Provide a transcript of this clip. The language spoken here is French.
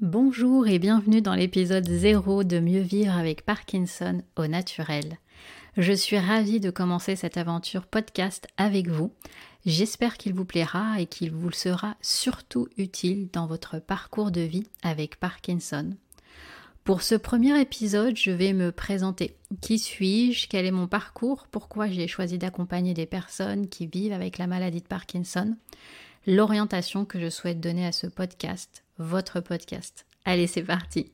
Bonjour et bienvenue dans l'épisode 0 de Mieux vivre avec Parkinson au naturel. Je suis ravie de commencer cette aventure podcast avec vous. J'espère qu'il vous plaira et qu'il vous sera surtout utile dans votre parcours de vie avec Parkinson. Pour ce premier épisode, je vais me présenter. Qui suis-je? Quel est mon parcours? Pourquoi j'ai choisi d'accompagner des personnes qui vivent avec la maladie de Parkinson? L'orientation que je souhaite donner à ce podcast, votre podcast. Allez, c'est parti